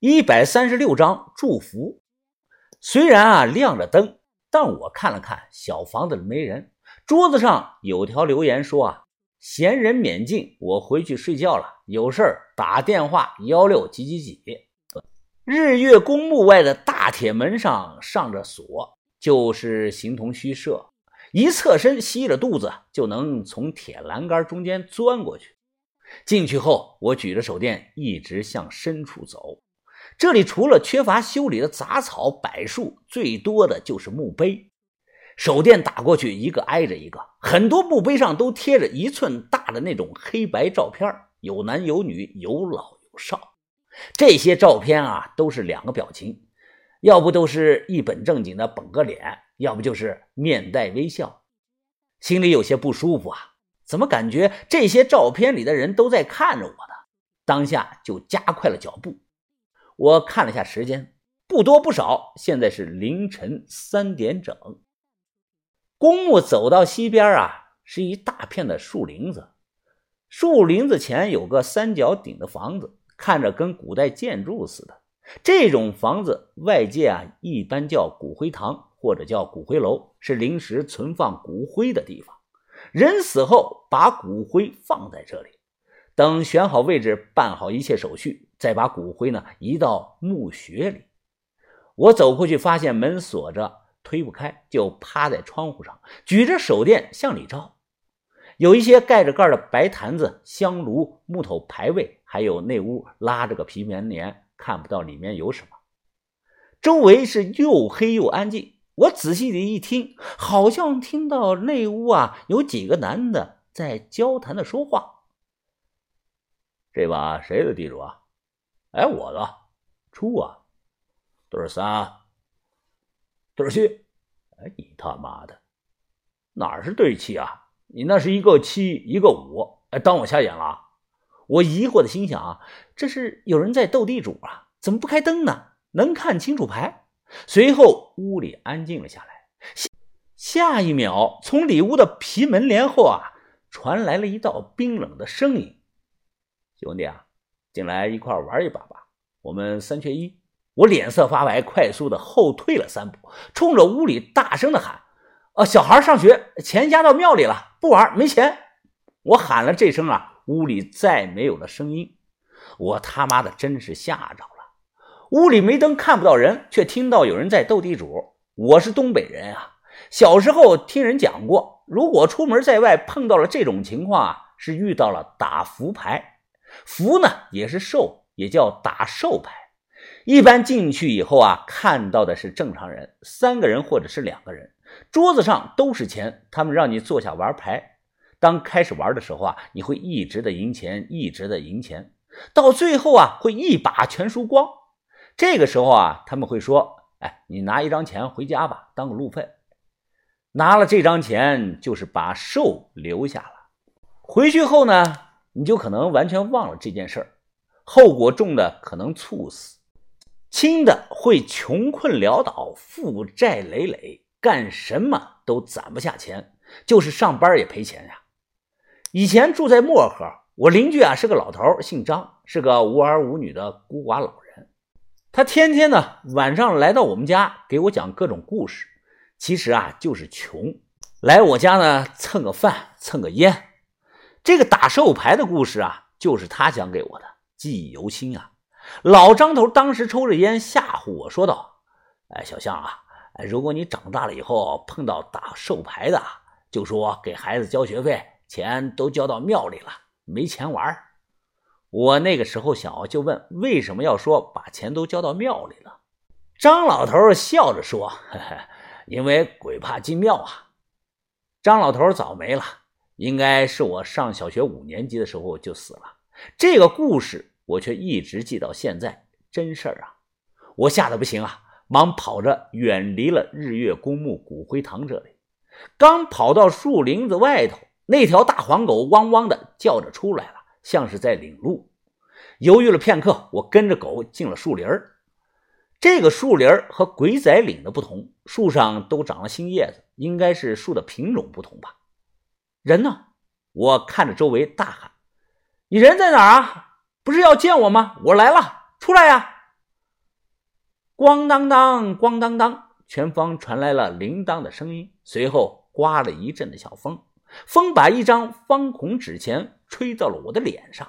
一百三十六张祝福。虽然啊亮着灯，但我看了看小房子里没人，桌子上有条留言说啊闲人免进，我回去睡觉了，有事儿打电话幺六几几几。日月公墓外的大铁门上上着锁，就是形同虚设。一侧身吸着肚子，就能从铁栏杆中间钻过去。进去后，我举着手电一直向深处走。这里除了缺乏修理的杂草柏树，最多的就是墓碑。手电打过去，一个挨着一个，很多墓碑上都贴着一寸大的那种黑白照片，有男有女，有老有少。这些照片啊，都是两个表情，要不都是一本正经的绷个脸。要不就是面带微笑，心里有些不舒服啊！怎么感觉这些照片里的人都在看着我呢？当下就加快了脚步。我看了下时间，不多不少，现在是凌晨三点整。公墓走到西边啊，是一大片的树林子，树林子前有个三角顶的房子，看着跟古代建筑似的。这种房子外界啊，一般叫骨灰堂。或者叫骨灰楼，是临时存放骨灰的地方。人死后，把骨灰放在这里，等选好位置、办好一切手续，再把骨灰呢移到墓穴里。我走过去，发现门锁着，推不开，就趴在窗户上，举着手电向里照。有一些盖着盖的白坛子、香炉、木头牌位，还有那屋拉着个皮棉帘，看不到里面有什么。周围是又黑又安静。我仔细的一听，好像听到那屋啊有几个男的在交谈的说话。这把谁的地主啊？哎，我的。出啊，对三，对七。哎，你他妈的，哪是对七啊？你那是一个七，一个五。哎，当我瞎眼了？我疑惑的心想啊，这是有人在斗地主啊？怎么不开灯呢？能看清楚牌？随后，屋里安静了下来。下下一秒，从里屋的皮门帘后啊，传来了一道冰冷的声音：“兄弟啊，进来一块玩一把吧，我们三缺一。”我脸色发白，快速的后退了三步，冲着屋里大声的喊：“呃，小孩上学，钱压到庙里了，不玩，没钱！”我喊了这声啊，屋里再没有了声音。我他妈的真是吓着了。屋里没灯，看不到人，却听到有人在斗地主。我是东北人啊，小时候听人讲过，如果出门在外碰到了这种情况啊，是遇到了打福牌。福呢也是寿，也叫打寿牌。一般进去以后啊，看到的是正常人，三个人或者是两个人，桌子上都是钱，他们让你坐下玩牌。当开始玩的时候啊，你会一直的赢钱，一直的赢钱，到最后啊，会一把全输光。这个时候啊，他们会说：“哎，你拿一张钱回家吧，当个路费。拿了这张钱，就是把寿留下了。回去后呢，你就可能完全忘了这件事儿。后果重的可能猝死，轻的会穷困潦倒、负债累累，干什么都攒不下钱，就是上班也赔钱呀。以前住在漠河，我邻居啊是个老头，姓张，是个无儿无女的孤寡老人。”他天天呢晚上来到我们家给我讲各种故事，其实啊就是穷，来我家呢蹭个饭蹭个烟。这个打寿牌的故事啊，就是他讲给我的，记忆犹新啊。老张头当时抽着烟吓唬我说道：“哎，小象啊，如果你长大了以后碰到打寿牌的，就说给孩子交学费，钱都交到庙里了，没钱玩。”我那个时候小，就问为什么要说把钱都交到庙里了。张老头笑着说：“呵呵，因为鬼怕进庙啊。”张老头早没了，应该是我上小学五年级的时候就死了。这个故事我却一直记到现在，真事儿啊！我吓得不行啊，忙跑着远离了日月公墓骨灰堂这里。刚跑到树林子外头，那条大黄狗汪汪的叫着出来了。像是在领路，犹豫了片刻，我跟着狗进了树林这个树林和鬼仔岭的不同，树上都长了新叶子，应该是树的品种不同吧。人呢？我看着周围大喊：“你人在哪儿啊？不是要见我吗？我来了，出来呀！”咣当当，咣当当，前方传来了铃铛的声音，随后刮了一阵的小风，风把一张方孔纸钱吹到了我的脸上。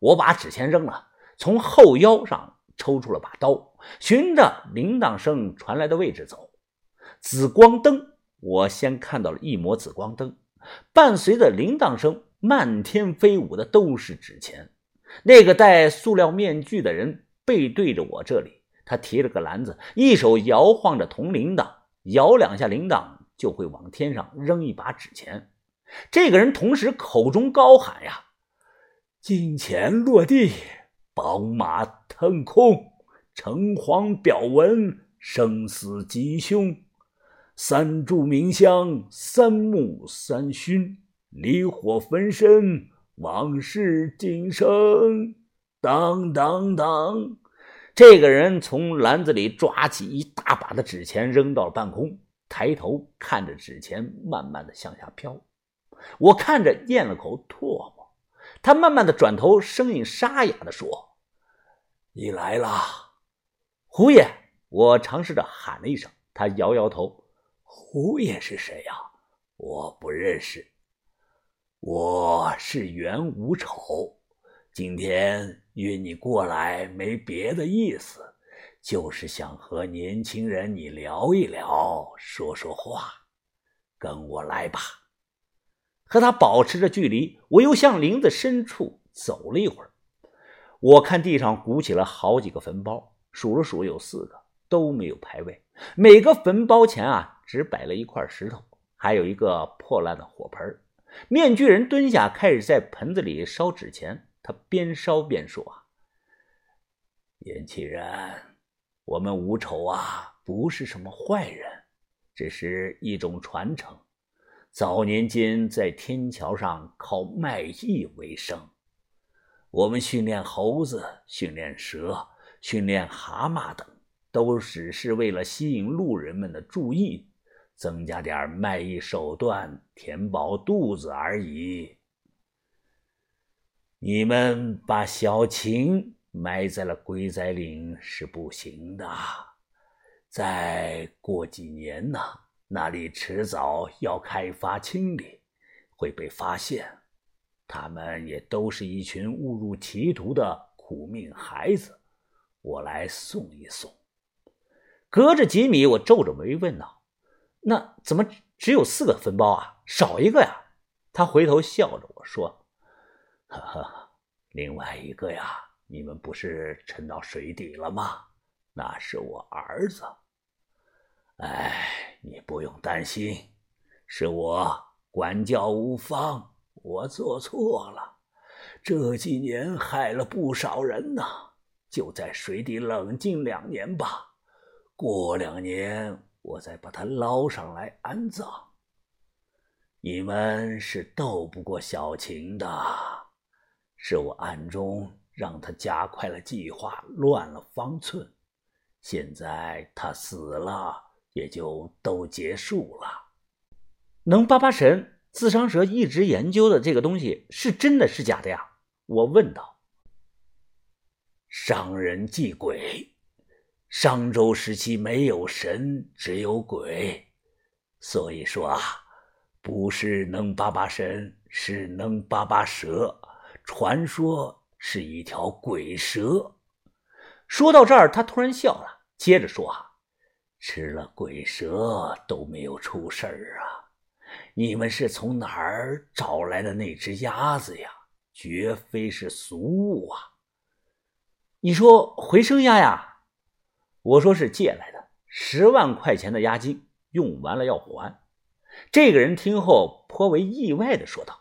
我把纸钱扔了，从后腰上抽出了把刀，循着铃铛声传来的位置走。紫光灯，我先看到了一抹紫光灯，伴随着铃铛声，漫天飞舞的都是纸钱。那个戴塑料面具的人背对着我这里，他提了个篮子，一手摇晃着铜铃铛，摇两下铃铛就会往天上扔一把纸钱。这个人同时口中高喊呀。金钱落地，宝马腾空，城隍表文，生死吉凶。三炷明香，三木三熏，离火焚身，往事今生。当当当！这个人从篮子里抓起一大把的纸钱，扔到了半空，抬头看着纸钱慢慢的向下飘。我看着咽了口唾沫。他慢慢的转头，声音沙哑的说：“你来了，胡爷。”我尝试着喊了一声，他摇摇头：“胡爷是谁呀？我不认识。我是袁无丑，今天约你过来没别的意思，就是想和年轻人你聊一聊，说说话。跟我来吧。”和他保持着距离，我又向林子深处走了一会儿。我看地上鼓起了好几个坟包，数了数有四个，都没有牌位。每个坟包前啊，只摆了一块石头，还有一个破烂的火盆。面具人蹲下，开始在盆子里烧纸钱。他边烧边说：“啊，年轻人，我们吴丑啊，不是什么坏人，只是一种传承。”早年间在天桥上靠卖艺为生，我们训练猴子、训练蛇、训练蛤蟆等，都只是为了吸引路人们的注意，增加点卖艺手段，填饱肚子而已。你们把小琴埋在了龟仔岭是不行的，再过几年呢？那里迟早要开发清理，会被发现。他们也都是一群误入歧途的苦命孩子。我来送一送。隔着几米，我皱着眉问道：“那怎么只有四个坟包啊？少一个呀？”他回头笑着我说：“呵呵，另外一个呀，你们不是沉到水底了吗？那是我儿子。”哎，你不用担心，是我管教无方，我做错了。这几年害了不少人呐，就在水底冷静两年吧。过两年我再把他捞上来安葬。你们是斗不过小晴的，是我暗中让他加快了计划，乱了方寸。现在他死了。也就都结束了。能扒扒神自伤蛇一直研究的这个东西是真的是假的呀？我问道。商人祭鬼，商周时期没有神，只有鬼，所以说啊，不是能扒扒神，是能扒扒蛇。传说是一条鬼蛇。说到这儿，他突然笑了，接着说啊。吃了鬼蛇都没有出事儿啊！你们是从哪儿找来的那只鸭子呀？绝非是俗物啊！你说回声鸭呀？我说是借来的，十万块钱的押金用完了要还。这个人听后颇为意外的说道：“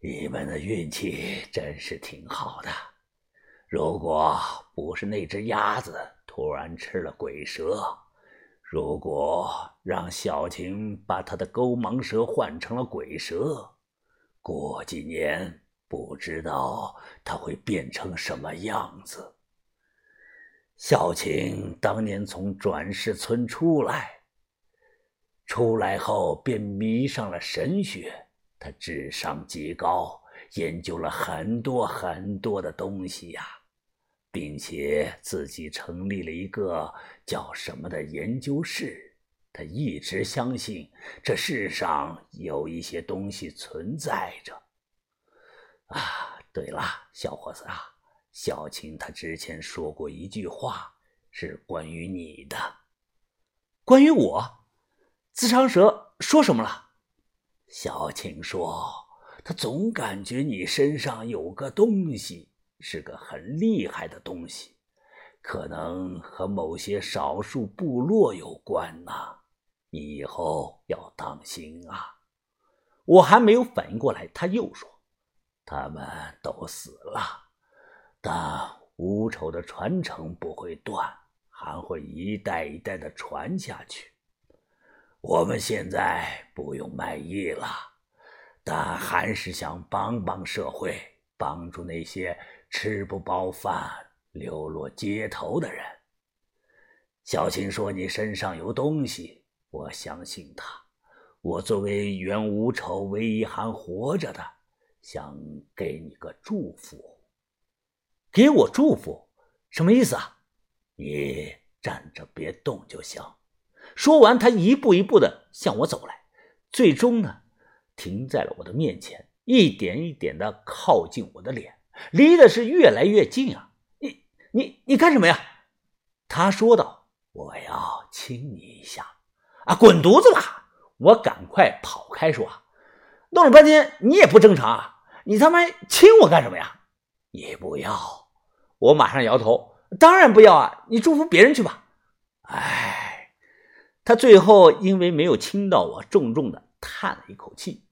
你们的运气真是挺好的，如果不是那只鸭子突然吃了鬼蛇。”如果让小晴把他的勾芒蛇换成了鬼蛇，过几年不知道他会变成什么样子。小晴当年从转世村出来，出来后便迷上了神学，他智商极高，研究了很多很多的东西呀。并且自己成立了一个叫什么的研究室。他一直相信这世上有一些东西存在着。啊，对了，小伙子啊，小青他之前说过一句话，是关于你的。关于我，自长蛇说什么了？小青说，他总感觉你身上有个东西。是个很厉害的东西，可能和某些少数部落有关呢。你以后要当心啊！我还没有反应过来，他又说：“他们都死了，但无丑的传承不会断，还会一代一代的传下去。我们现在不用卖艺了，但还是想帮帮社会，帮助那些……”吃不饱饭、流落街头的人，小青说：“你身上有东西，我相信他。我作为原无丑唯一还活着的，想给你个祝福。给我祝福，什么意思啊？你站着别动就行。”说完，他一步一步的向我走来，最终呢，停在了我的面前，一点一点的靠近我的脸。离的是越来越近啊！你你你干什么呀？他说道：“我要亲你一下。”啊，滚犊子吧！我赶快跑开说：“弄了半天你也不正常啊！你他妈亲我干什么呀？”你不要！我马上摇头：“当然不要啊！你祝福别人去吧。”哎，他最后因为没有亲到我，重重的叹了一口气。